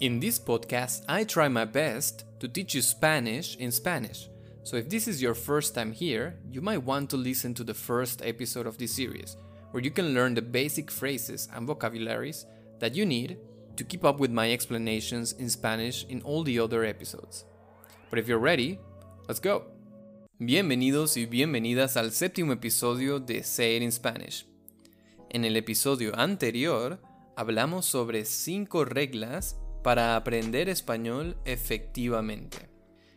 In this podcast, I try my best to teach you Spanish in Spanish. So if this is your first time here, you might want to listen to the first episode of this series, where you can learn the basic phrases and vocabularies that you need to keep up with my explanations in Spanish in all the other episodes. But if you're ready, let's go. Bienvenidos y bienvenidas al séptimo episodio de Say It in Spanish. En el episodio anterior, hablamos sobre cinco reglas para aprender español efectivamente.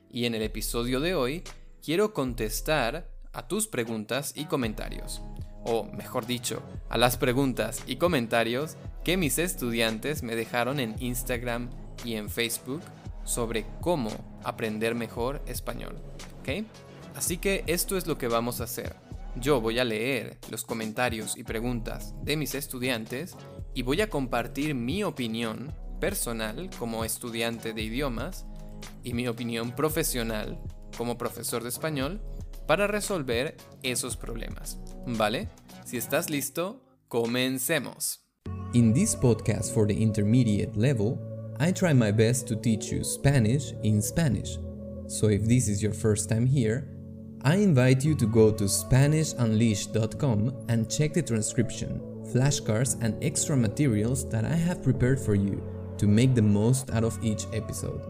Y en el episodio de hoy quiero contestar a tus preguntas y comentarios. O mejor dicho, a las preguntas y comentarios que mis estudiantes me dejaron en Instagram y en Facebook sobre cómo aprender mejor español. Así que esto es lo que vamos a hacer. Yo voy a leer los comentarios y preguntas de mis estudiantes y voy a compartir mi opinión personal como estudiante de idiomas y mi opinión profesional como profesor de español para resolver esos problemas. ¿Vale? Si estás listo, comencemos. In this podcast for the intermediate level, I try my best to teach you Spanish in Spanish. So if this is your first time here, I invite you to go to SpanishUnleashed.com and check the transcription, flashcards, and extra materials that I have prepared for you to make the most out of each episode.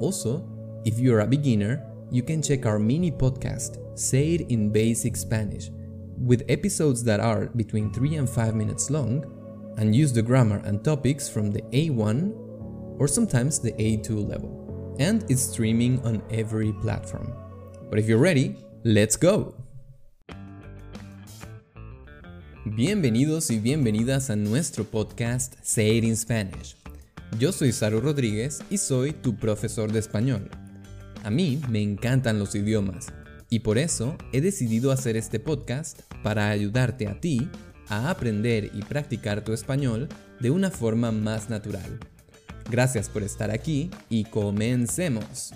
Also, if you're a beginner, you can check our mini podcast, Say It in Basic Spanish, with episodes that are between 3 and 5 minutes long and use the grammar and topics from the A1 or sometimes the A2 level. And it's streaming on every platform. But if you're ready, let's go! Bienvenidos y bienvenidas a nuestro podcast Say It in Spanish. Yo soy Saru Rodríguez y soy tu profesor de español. A mí me encantan los idiomas y por eso he decidido hacer este podcast para ayudarte a ti a aprender y practicar tu español de una forma más natural. Gracias por estar aquí y comencemos.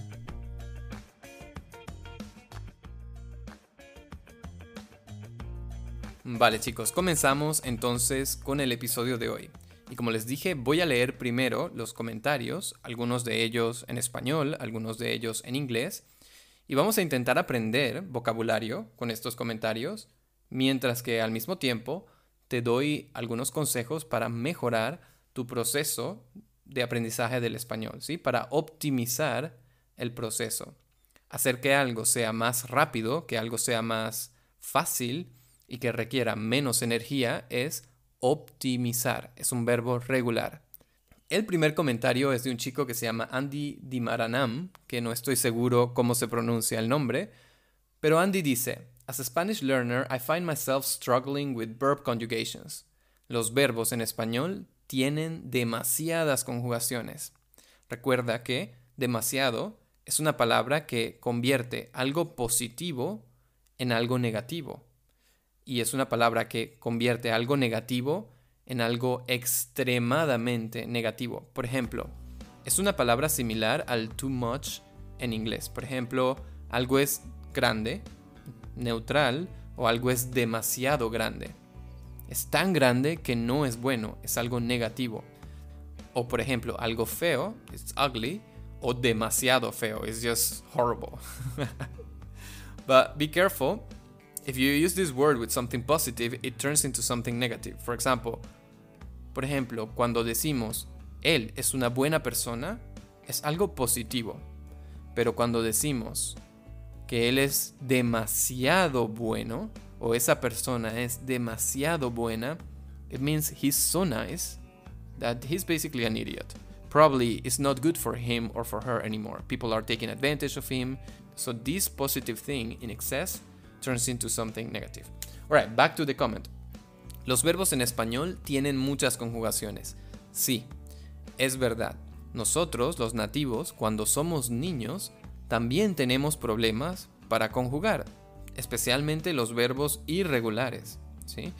Vale chicos, comenzamos entonces con el episodio de hoy. Y como les dije, voy a leer primero los comentarios, algunos de ellos en español, algunos de ellos en inglés, y vamos a intentar aprender vocabulario con estos comentarios, mientras que al mismo tiempo te doy algunos consejos para mejorar tu proceso de aprendizaje del español, ¿sí? Para optimizar el proceso, hacer que algo sea más rápido, que algo sea más fácil y que requiera menos energía es optimizar. Es un verbo regular. El primer comentario es de un chico que se llama Andy Dimaranam, que no estoy seguro cómo se pronuncia el nombre, pero Andy dice, As a Spanish learner, I find myself struggling with verb conjugations. Los verbos en español tienen demasiadas conjugaciones. Recuerda que demasiado es una palabra que convierte algo positivo en algo negativo y es una palabra que convierte algo negativo en algo extremadamente negativo. Por ejemplo, es una palabra similar al too much en inglés. Por ejemplo, algo es grande, neutral, o algo es demasiado grande. Es tan grande que no es bueno, es algo negativo. O por ejemplo, algo feo, es ugly, o demasiado feo, es just horrible. But be careful If you use this word with something positive, it turns into something negative. For example, por ejemplo, cuando decimos él es una buena persona, es algo positivo. Pero cuando decimos que él es demasiado bueno o esa persona es demasiado buena, it means he's so nice that he's basically an idiot. Probably it's not good for him or for her anymore. People are taking advantage of him. So this positive thing in excess turns into something negative. Alright, back to the comment. Los verbos en español tienen muchas conjugaciones. Sí, es verdad. Nosotros, los nativos, cuando somos niños, también tenemos problemas para conjugar, especialmente los verbos irregulares. ¿sí?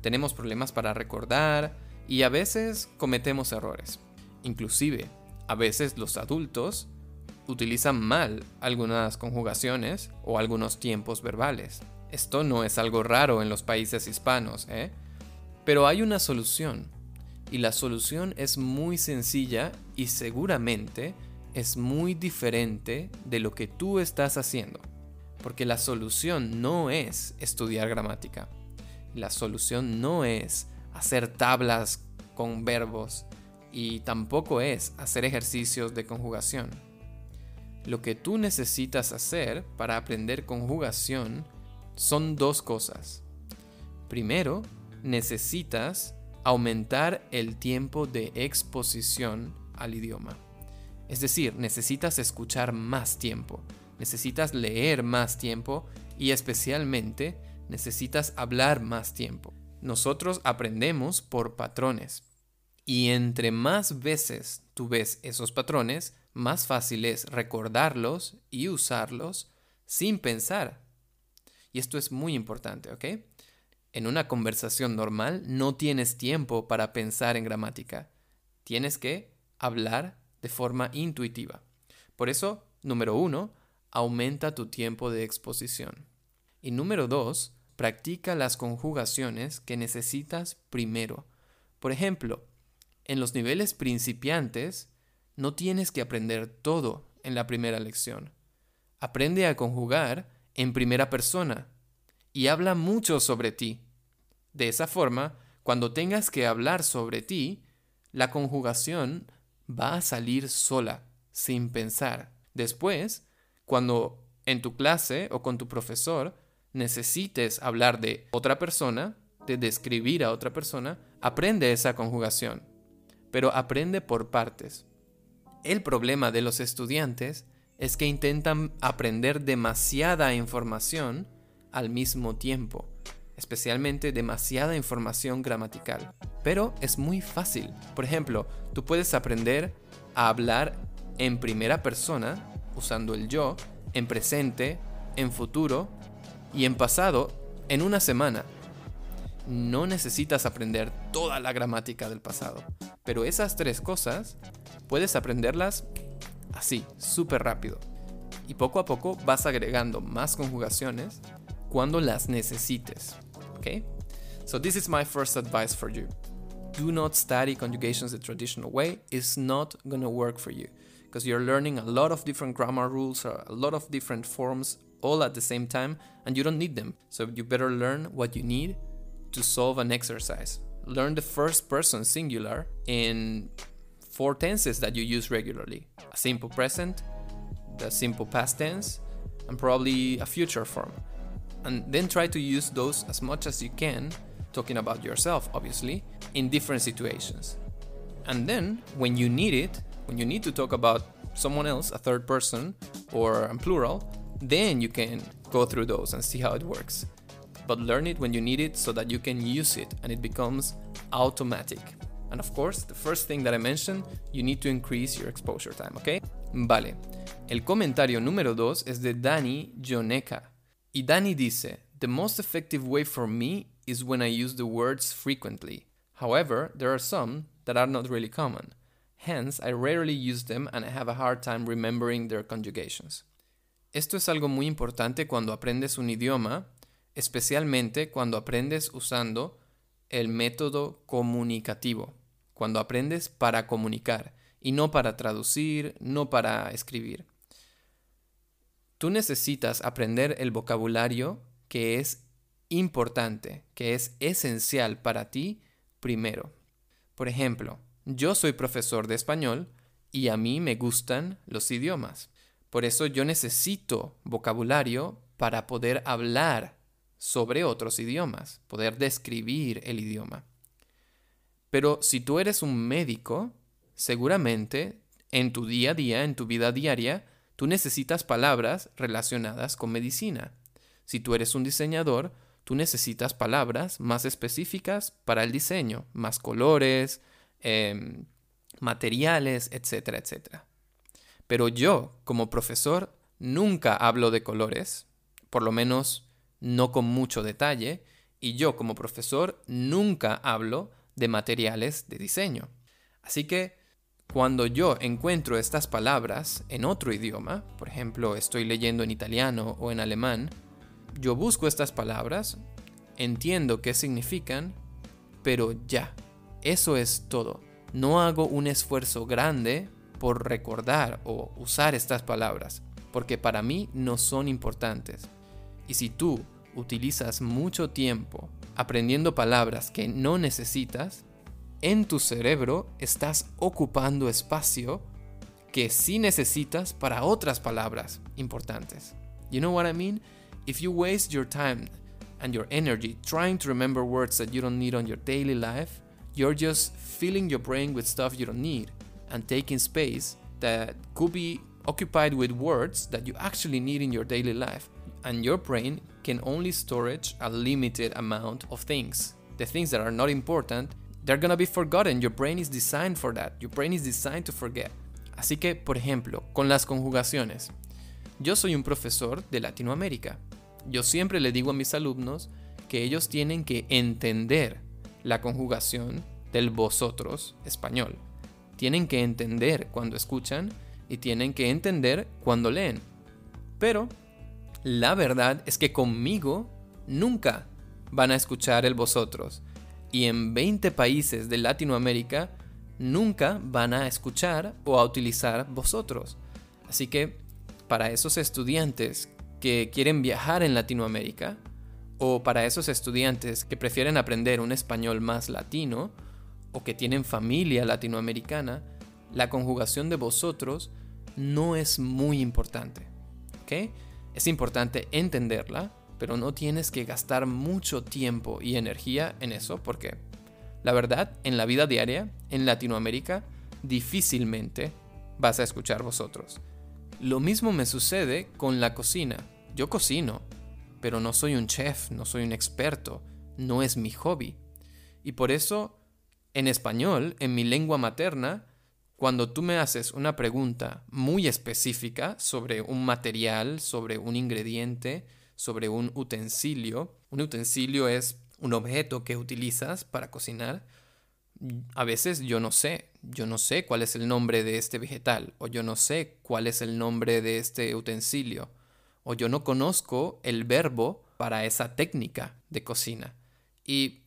Tenemos problemas para recordar y a veces cometemos errores. Inclusive, a veces los adultos utilizan mal algunas conjugaciones o algunos tiempos verbales. Esto no es algo raro en los países hispanos, ¿eh? Pero hay una solución. Y la solución es muy sencilla y seguramente es muy diferente de lo que tú estás haciendo. Porque la solución no es estudiar gramática. La solución no es hacer tablas con verbos y tampoco es hacer ejercicios de conjugación. Lo que tú necesitas hacer para aprender conjugación son dos cosas. Primero, necesitas aumentar el tiempo de exposición al idioma. Es decir, necesitas escuchar más tiempo, necesitas leer más tiempo y especialmente necesitas hablar más tiempo. Nosotros aprendemos por patrones. Y entre más veces tú ves esos patrones, más fácil es recordarlos y usarlos sin pensar. Y esto es muy importante, ¿ok? En una conversación normal no tienes tiempo para pensar en gramática. Tienes que hablar de forma intuitiva. Por eso, número uno, aumenta tu tiempo de exposición. Y número dos, practica las conjugaciones que necesitas primero. Por ejemplo, en los niveles principiantes, no tienes que aprender todo en la primera lección. Aprende a conjugar en primera persona y habla mucho sobre ti. De esa forma, cuando tengas que hablar sobre ti, la conjugación va a salir sola, sin pensar. Después, cuando en tu clase o con tu profesor necesites hablar de otra persona, de describir a otra persona, aprende esa conjugación. Pero aprende por partes. El problema de los estudiantes es que intentan aprender demasiada información al mismo tiempo especialmente demasiada información gramatical. Pero es muy fácil. Por ejemplo, tú puedes aprender a hablar en primera persona, usando el yo, en presente, en futuro y en pasado en una semana. No necesitas aprender toda la gramática del pasado, pero esas tres cosas puedes aprenderlas así, súper rápido. Y poco a poco vas agregando más conjugaciones cuando las necesites. Okay? So this is my first advice for you. Do not study conjugations the traditional way. It's not to work for you because you're learning a lot of different grammar rules, or a lot of different forms all at the same time and you don't need them. So you better learn what you need to solve an exercise. Learn the first person singular in four tenses that you use regularly. A simple present, the simple past tense, and probably a future form and then try to use those as much as you can, talking about yourself, obviously, in different situations. And then, when you need it, when you need to talk about someone else, a third person, or a plural, then you can go through those and see how it works. But learn it when you need it so that you can use it and it becomes automatic. And of course, the first thing that I mentioned, you need to increase your exposure time, ¿ok? Vale. El comentario número 2 es de Dani Joneka. Y Dani dice, The most effective way for me is when I use the words frequently. However, there are some that are not really common. Hence, I rarely use them and I have a hard time remembering their conjugations. Esto es algo muy importante cuando aprendes un idioma, especialmente cuando aprendes usando el método comunicativo, cuando aprendes para comunicar y no para traducir, no para escribir. Tú necesitas aprender el vocabulario que es importante, que es esencial para ti primero. Por ejemplo, yo soy profesor de español y a mí me gustan los idiomas. Por eso yo necesito vocabulario para poder hablar sobre otros idiomas, poder describir el idioma. Pero si tú eres un médico, seguramente en tu día a día, en tu vida diaria, Tú necesitas palabras relacionadas con medicina. Si tú eres un diseñador, tú necesitas palabras más específicas para el diseño, más colores, em, materiales, etcétera, etcétera. Pero yo, como profesor, nunca hablo de colores, por lo menos no con mucho detalle, y yo como profesor nunca hablo de materiales de diseño. Así que cuando yo encuentro estas palabras en otro idioma, por ejemplo, estoy leyendo en italiano o en alemán, yo busco estas palabras, entiendo qué significan, pero ya, eso es todo. no hago un esfuerzo grande por recordar o usar estas palabras, porque para mí no son importantes. Y si tú utilizas mucho tiempo aprendiendo palabras que no necesitas, en tu cerebro estás ocupando espacio que sí necesitas para otras palabras importantes. You know what I mean? If you waste your time and your energy trying to remember words that you don't need on your daily life, you're just filling your brain with stuff you don't need and taking space that could be occupied with words that you actually need in your daily life. And your brain can only storage a limited amount of things. The things that are not important, they're gonna be forgotten. Your brain is designed for that. Your brain is designed to forget. Así que, por ejemplo, con las conjugaciones. Yo soy un profesor de Latinoamérica. Yo siempre le digo a mis alumnos que ellos tienen que entender la conjugación del vosotros español. Tienen que entender cuando escuchan y tienen que entender cuando leen. Pero la verdad es que conmigo nunca van a escuchar el vosotros. Y en 20 países de Latinoamérica nunca van a escuchar o a utilizar vosotros. Así que para esos estudiantes que quieren viajar en Latinoamérica, o para esos estudiantes que prefieren aprender un español más latino, o que tienen familia latinoamericana, la conjugación de vosotros no es muy importante. ¿Ok? Es importante entenderla, pero no tienes que gastar mucho tiempo y energía en eso porque la verdad, en la vida diaria, en Latinoamérica, difícilmente vas a escuchar vosotros. Lo mismo me sucede con la cocina. Yo cocino, pero no soy un chef, no soy un experto, no es mi hobby. Y por eso, en español, en mi lengua materna, cuando tú me haces una pregunta muy específica sobre un material, sobre un ingrediente, sobre un utensilio, un utensilio es un objeto que utilizas para cocinar, a veces yo no sé, yo no sé cuál es el nombre de este vegetal, o yo no sé cuál es el nombre de este utensilio, o yo no conozco el verbo para esa técnica de cocina. Y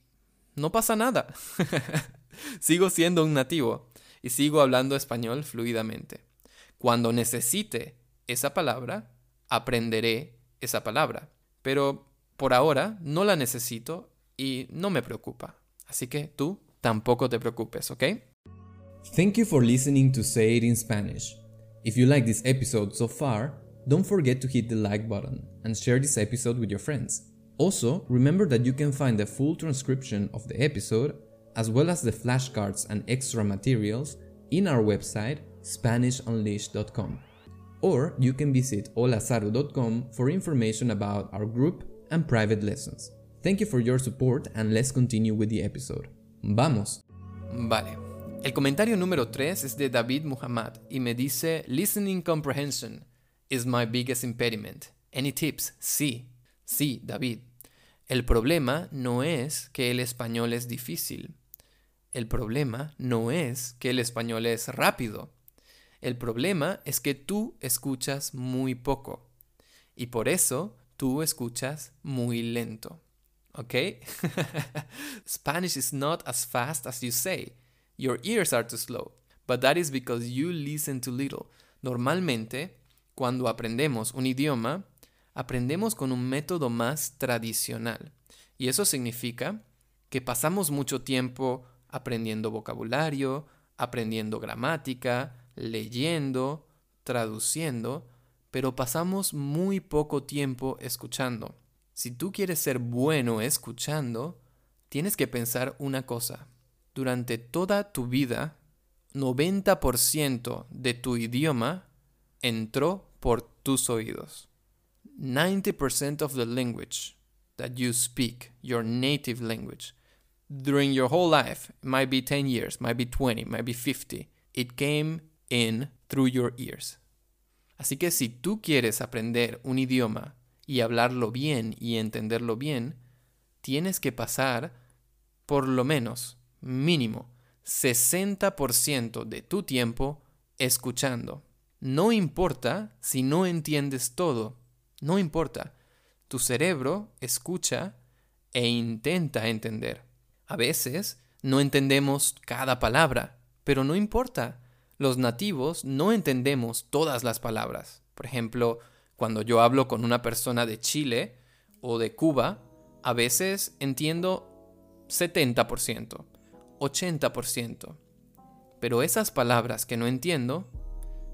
no pasa nada. Sigo siendo un nativo y sigo hablando español fluidamente. Cuando necesite esa palabra, aprenderé esa palabra. Pero por ahora no la necesito y no me preocupa. Así que tú tampoco te preocupes, ¿ok? Thank you for listening to Say It in Spanish. If you like this episode so far, don't forget to hit the like button and share this episode with your friends. Also, remember that you can find the full transcription of the episode as well as the flashcards and extra materials in our website SpanishUnleashed.com. Or you can visit olazaru.com for information about our group and private lessons. Thank you for your support and let's continue with the episode. Vamos. Vale. El comentario número 3 es de David Muhammad y me dice, Listening comprehension is my biggest impediment. Any tips? Sí. Sí, David. El problema no es que el español es difícil. El problema no es que el español es rápido. El problema es que tú escuchas muy poco. Y por eso tú escuchas muy lento. ¿Ok? Spanish is not as fast as you say. Your ears are too slow. But that is because you listen too little. Normalmente, cuando aprendemos un idioma, aprendemos con un método más tradicional. Y eso significa que pasamos mucho tiempo aprendiendo vocabulario, aprendiendo gramática, leyendo, traduciendo, pero pasamos muy poco tiempo escuchando. Si tú quieres ser bueno escuchando, tienes que pensar una cosa. Durante toda tu vida, 90% de tu idioma entró por tus oídos. 90% of the language that you speak, your native language, during your whole life, it might be 10 years, might be 20, might be 50, it came in through your ears. Así que si tú quieres aprender un idioma y hablarlo bien y entenderlo bien, tienes que pasar por lo menos, mínimo, 60% de tu tiempo escuchando. No importa si no entiendes todo, no importa. Tu cerebro escucha e intenta entender. A veces no entendemos cada palabra, Pero no importa. Los nativos no entendemos todas las palabras. Por ejemplo, cuando yo hablo con una persona de Chile o de Cuba, a veces entiendo 70%, 80%. Pero esas palabras que no entiendo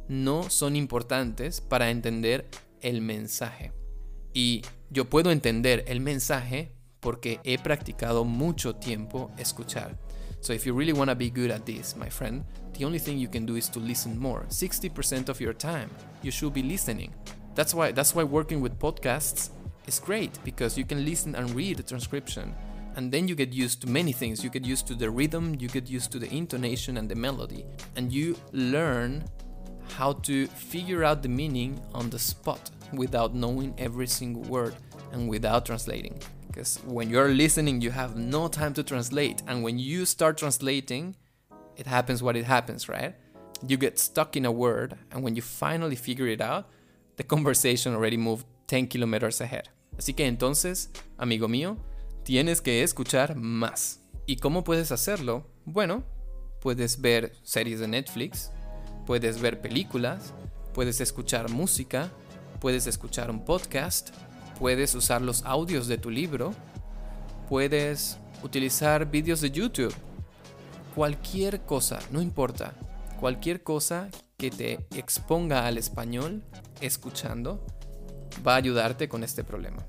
no son importantes para entender el mensaje. Y yo puedo entender el mensaje porque he practicado mucho tiempo escuchar. So if you really want to be good at this, my friend, the only thing you can do is to listen more. 60% of your time you should be listening. That's why that's why working with podcasts is great because you can listen and read the transcription and then you get used to many things. You get used to the rhythm, you get used to the intonation and the melody, and you learn how to figure out the meaning on the spot without knowing every single word and without translating. Because when you're listening, you have no time to translate, and when you start translating, it happens what it happens, right? You get stuck in a word, and when you finally figure it out, the conversation already moved 10 kilometers ahead. Así que entonces, amigo mío, tienes que escuchar más. ¿Y cómo puedes hacerlo? Bueno, puedes ver series de Netflix, puedes ver películas, puedes escuchar música, puedes escuchar un podcast, puedes usar los audios de tu libro, puedes utilizar vídeos de YouTube. Cualquier cosa, no importa, cualquier cosa que te exponga al español escuchando va a ayudarte con este problema.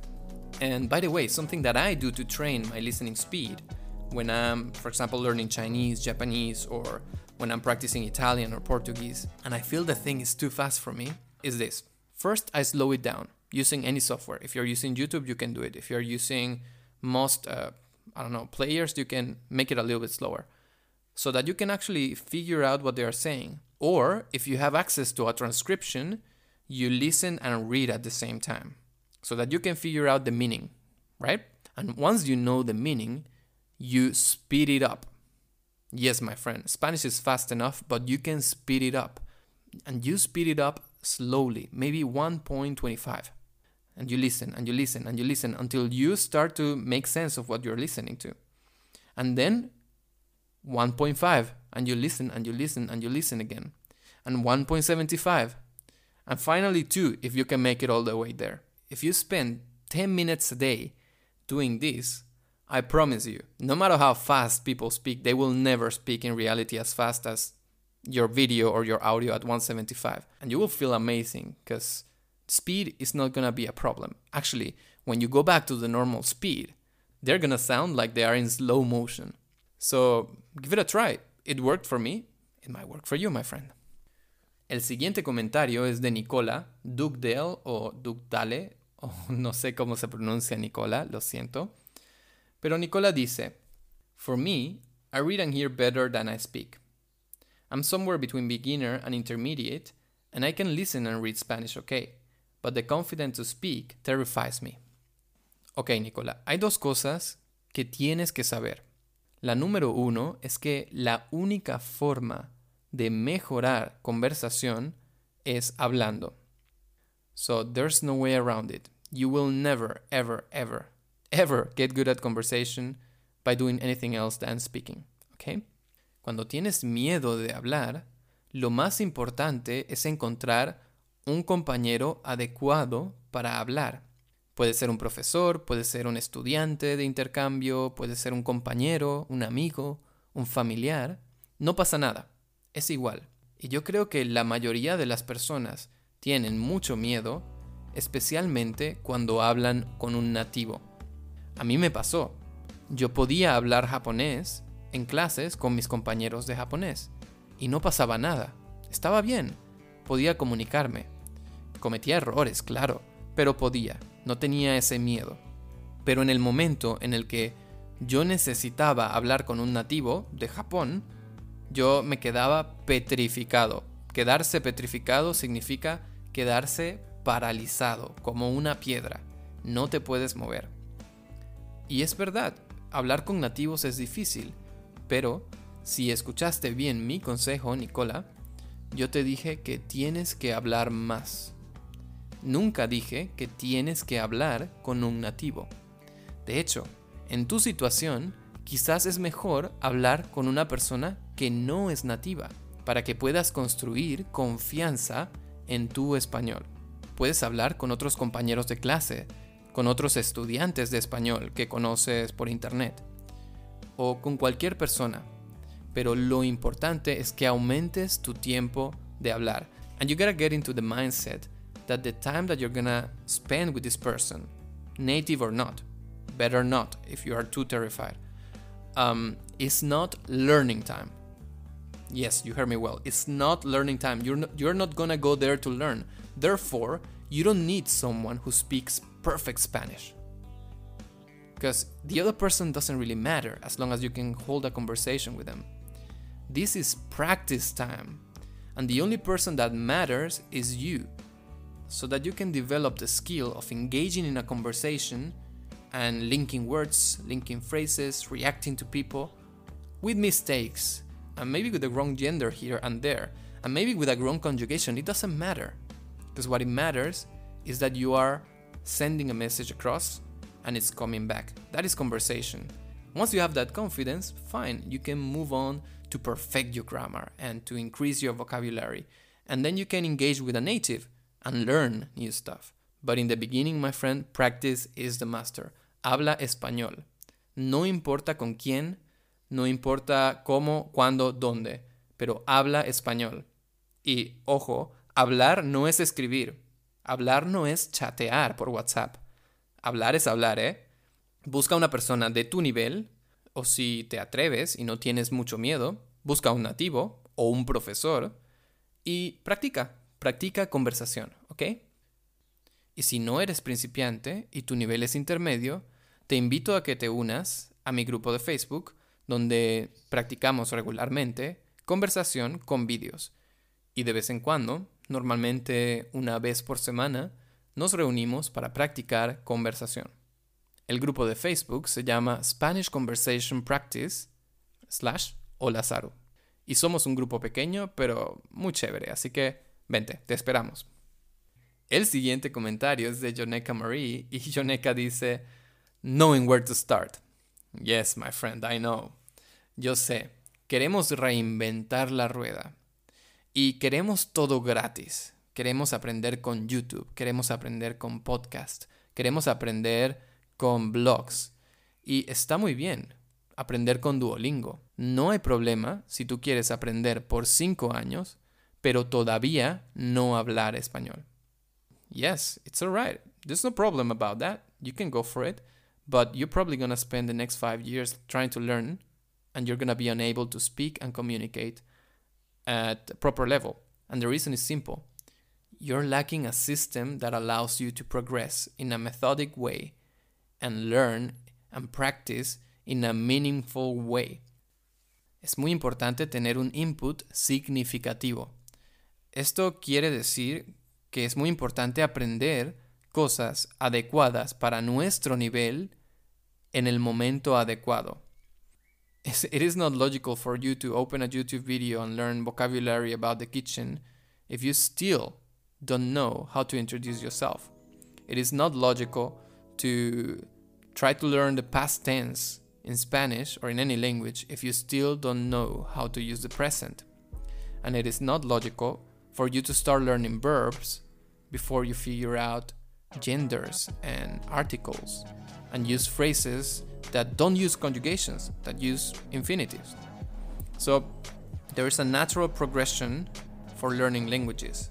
And by the way, something that I do to train my listening speed when I'm, for example, learning Chinese, Japanese, or when I'm practicing Italian or Portuguese, and I feel the thing is too fast for me, is this. First, I slow it down using any software. If you're using YouTube, you can do it. If you're using most, uh, I don't know, players, you can make it a little bit slower so that you can actually figure out what they are saying. Or if you have access to a transcription, you listen and read at the same time so that you can figure out the meaning, right? And once you know the meaning, you speed it up. Yes, my friend, Spanish is fast enough, but you can speed it up. And you speed it up slowly, maybe 1.25. And you listen and you listen and you listen until you start to make sense of what you're listening to. And then 1.5, and you listen and you listen and you listen again. And 1.75. And finally 2, if you can make it all the way there. If you spend 10 minutes a day doing this, I promise you, no matter how fast people speak, they will never speak in reality as fast as your video or your audio at 175. And you will feel amazing because speed is not gonna be a problem. Actually, when you go back to the normal speed, they're gonna sound like they are in slow motion. So give it a try. It worked for me. It might work for you, my friend. El siguiente comentario es de Nicola Dugdale o Dugdale, o no sé cómo se pronuncia Nicola, lo siento. Pero Nicola dice, For me, I read and hear better than I speak. I'm somewhere between beginner and intermediate, and I can listen and read Spanish okay, but the confidence to speak terrifies me. Ok, Nicola, hay dos cosas que tienes que saber. La número uno es que la única forma de mejorar conversación es hablando. So there's no way around it. You will never, ever, ever, ever get good at conversation by doing anything else than speaking. Okay? Cuando tienes miedo de hablar, lo más importante es encontrar un compañero adecuado para hablar. Puede ser un profesor, puede ser un estudiante de intercambio, puede ser un compañero, un amigo, un familiar. No pasa nada, es igual. Y yo creo que la mayoría de las personas tienen mucho miedo, especialmente cuando hablan con un nativo. A mí me pasó. Yo podía hablar japonés en clases con mis compañeros de japonés y no pasaba nada. Estaba bien. Podía comunicarme. Cometía errores, claro, pero podía. No tenía ese miedo. Pero en el momento en el que yo necesitaba hablar con un nativo de Japón, yo me quedaba petrificado. Quedarse petrificado significa quedarse paralizado, como una piedra. No te puedes mover. Y es verdad, hablar con nativos es difícil, pero si escuchaste bien mi consejo, Nicola, yo te dije que tienes que hablar más. Nunca dije que tienes que hablar con un nativo. De hecho, en tu situación, quizás es mejor hablar con una persona que no es nativa, para que puedas construir confianza en tu español. Puedes hablar con otros compañeros de clase, con otros estudiantes de español que conoces por internet, o con cualquier persona. Pero lo importante es que aumentes tu tiempo de hablar. And you gotta get into the mindset that the time that you're gonna spend with this person, native or not, better not if you are too terrified, um, is not learning time. Yes, you heard me well. It's not learning time. You're not, you're not gonna go there to learn. Therefore, you don't need someone who speaks perfect Spanish. Because the other person doesn't really matter as long as you can hold a conversation with them. This is practice time. And the only person that matters is you. So that you can develop the skill of engaging in a conversation and linking words, linking phrases, reacting to people with mistakes, and maybe with the wrong gender here and there, and maybe with a wrong conjugation. It doesn't matter. Because what it matters is that you are sending a message across and it's coming back. That is conversation. Once you have that confidence, fine, you can move on to perfect your grammar and to increase your vocabulary. And then you can engage with a native and learn new stuff. But in the beginning, my friend, practice is the master. Habla español. No importa con quién, no importa cómo, cuándo, dónde, pero habla español. Y ojo, hablar no es escribir. Hablar no es chatear por WhatsApp. Hablar es hablar, ¿eh? Busca una persona de tu nivel, o si te atreves y no tienes mucho miedo, busca un nativo o un profesor y practica, practica conversación, ¿ok? Y si no eres principiante y tu nivel es intermedio, te invito a que te unas a mi grupo de Facebook, donde practicamos regularmente conversación con vídeos. Y de vez en cuando, normalmente una vez por semana, nos reunimos para practicar conversación. El grupo de Facebook se llama Spanish Conversation Practice slash Olazaru. Y somos un grupo pequeño, pero muy chévere, así que vente, te esperamos. El siguiente comentario es de Joneka Marie y Joneka dice, Knowing where to start. Yes, my friend, I know. Yo sé, queremos reinventar la rueda y queremos todo gratis. Queremos aprender con YouTube, queremos aprender con podcast, queremos aprender con blogs. Y está muy bien aprender con Duolingo. No hay problema si tú quieres aprender por cinco años, pero todavía no hablar español. Yes, it's alright. There's no problem about that. You can go for it. But you're probably to spend the next five years trying to learn, and you're to be unable to speak and communicate at a proper level. And the reason is simple you're lacking a system that allows you to progress in a methodic way and learn and practice in a meaningful way. Es muy importante tener un input significativo. Esto quiere decir que es muy importante aprender cosas adecuadas para nuestro nivel en el momento adecuado. It is not logical for you to open a YouTube video and learn vocabulary about the kitchen if you still don't know how to introduce yourself. It is not logical to try to learn the past tense in Spanish or in any language if you still don't know how to use the present. And it is not logical for you to start learning verbs before you figure out genders and articles and use phrases that don't use conjugations, that use infinitives. So there is a natural progression for learning languages.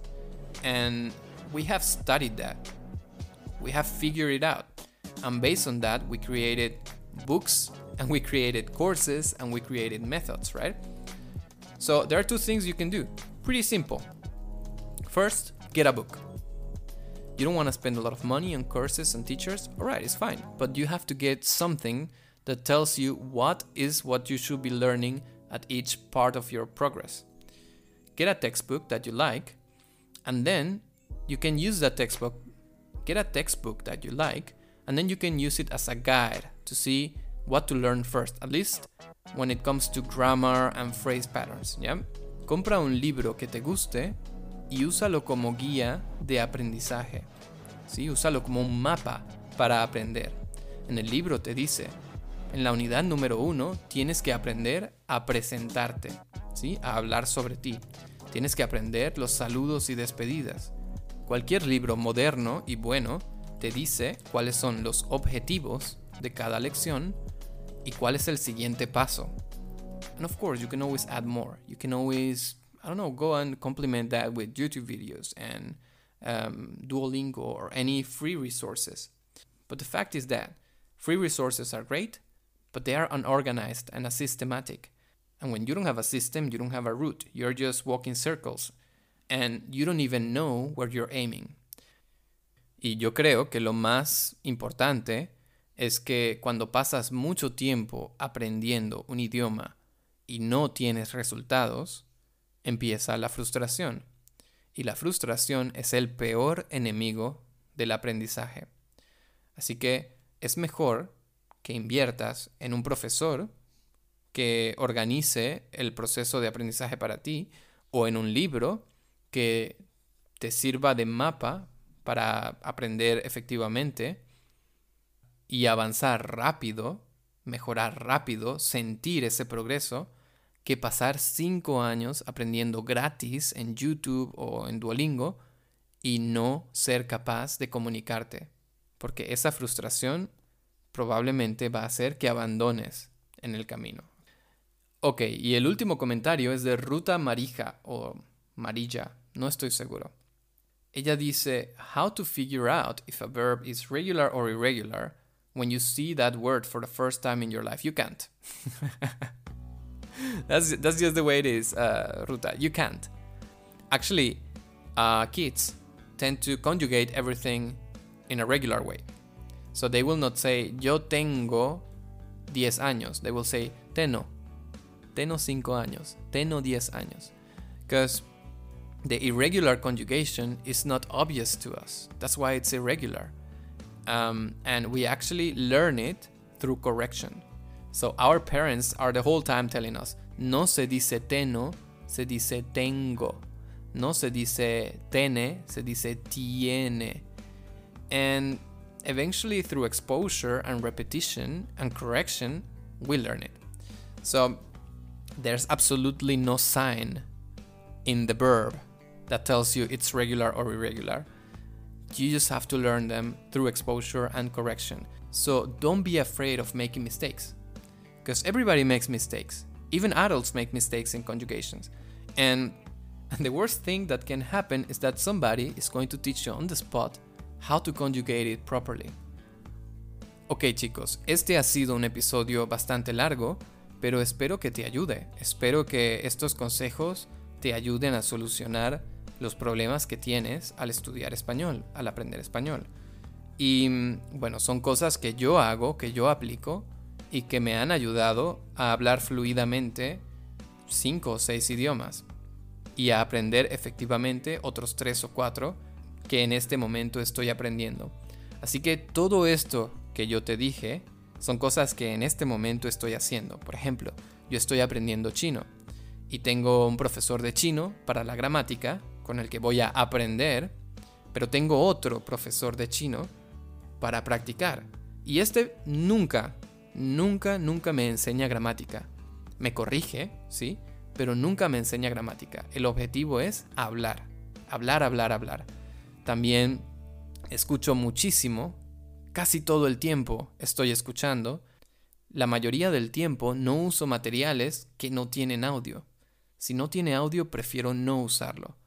And we have studied that. We have figured it out. And based on that, we created books and we created courses and we created methods, right? So there are two things you can do. Pretty simple. First, get a book. You don't want to spend a lot of money on courses and teachers? Alright, it's fine. But you have to get something that tells you what is what you should be learning at each part of your progress. Get a textbook that you like, and then you can use that textbook. Get a textbook that you like, and then you can use it as a guide to see what to learn first, at least when it comes to grammar and phrase patterns. Yeah? Compra un libro que te guste y úsalo como guía de aprendizaje. ¿sí? Úsalo como un mapa para aprender. En el libro te dice, en la unidad número uno tienes que aprender a presentarte. ¿sí? A hablar sobre ti. Tienes que aprender los saludos y despedidas. Cualquier libro moderno y bueno te dice cuáles son los objetivos de cada lección y cuál es el siguiente paso. And of course, you can always add more. You can always, I don't know, go and complement that with YouTube videos and um, Duolingo or any free resources. But the fact is that free resources are great, but they are unorganized and asystematic. And when you don't have a system, you don't have a route. You're just walking circles and you don't even know where you're aiming. Y yo creo que lo más importante es que cuando pasas mucho tiempo aprendiendo un idioma y no tienes resultados, empieza la frustración. Y la frustración es el peor enemigo del aprendizaje. Así que es mejor que inviertas en un profesor que organice el proceso de aprendizaje para ti o en un libro que te sirva de mapa para aprender efectivamente y avanzar rápido, mejorar rápido, sentir ese progreso, que pasar cinco años aprendiendo gratis en YouTube o en Duolingo y no ser capaz de comunicarte. Porque esa frustración probablemente va a hacer que abandones en el camino. Ok, y el último comentario es de Ruta Marija o Marilla, no estoy seguro. Ella dice, how to figure out if a verb is regular or irregular when you see that word for the first time in your life. You can't. that's, that's just the way it is, uh, Ruta. You can't. Actually, uh, kids tend to conjugate everything in a regular way. So they will not say, yo tengo 10 años. They will say, tengo Tengo 5 años. Tengo 10 años. Because the irregular conjugation is not obvious to us. That's why it's irregular. Um, and we actually learn it through correction. So our parents are the whole time telling us, no se dice teno, se dice tengo. No se dice tene, se dice tiene. And eventually, through exposure and repetition and correction, we learn it. So there's absolutely no sign in the verb that tells you it's regular or irregular. You just have to learn them through exposure and correction. So don't be afraid of making mistakes. Because everybody makes mistakes. Even adults make mistakes in conjugations. And, and the worst thing that can happen is that somebody is going to teach you on the spot how to conjugate it properly. Ok chicos, este ha sido un episodio bastante largo, pero espero que te ayude. Espero que estos consejos te ayuden a solucionar los problemas que tienes al estudiar español, al aprender español. Y mm, bueno, son cosas que yo hago, que yo aplico y que me han ayudado a hablar fluidamente cinco o seis idiomas y a aprender efectivamente otros tres o cuatro que en este momento estoy aprendiendo. Así que todo esto que yo te dije son cosas que en este momento estoy haciendo. Por ejemplo, yo estoy aprendiendo chino y tengo un profesor de chino para la gramática con el que voy a aprender, pero tengo otro profesor de chino para practicar. Y este nunca, nunca, nunca me enseña gramática. Me corrige, sí, pero nunca me enseña gramática. El objetivo es hablar, hablar, hablar, hablar. También escucho muchísimo casi todo el tiempo estoy escuchando, la mayoría del tiempo no uso materiales que no tienen audio. Si no tiene audio, prefiero no usarlo.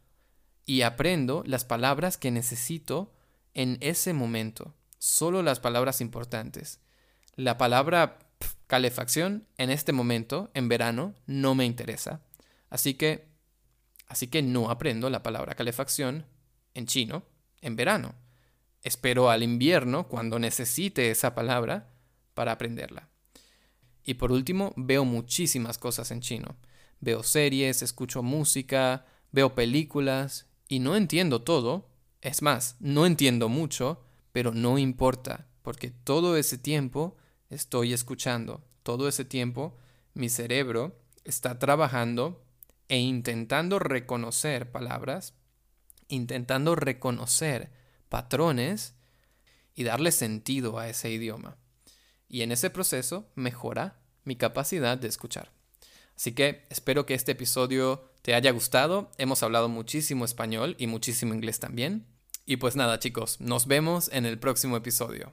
Y aprendo las palabras que necesito en ese momento, solo las palabras importantes. La palabra calefacción en este momento, en verano, no me interesa. Así que, así que no aprendo la palabra calefacción en chino en verano. Espero al invierno cuando necesite esa palabra para aprenderla. Y por último, veo muchísimas cosas en chino. Veo series, escucho música, veo películas y no entiendo todo. Es más, no entiendo mucho, pero no importa, porque todo ese tiempo estoy escuchando. Todo ese tiempo mi cerebro está trabajando e intentando reconocer palabras, intentando reconocer patrones y darle sentido a ese idioma. Y en ese proceso mejora mi capacidad de escuchar. Así que espero que este episodio te haya gustado. Hemos hablado muchísimo español y muchísimo inglés también. Y pues nada chicos, nos vemos en el próximo episodio.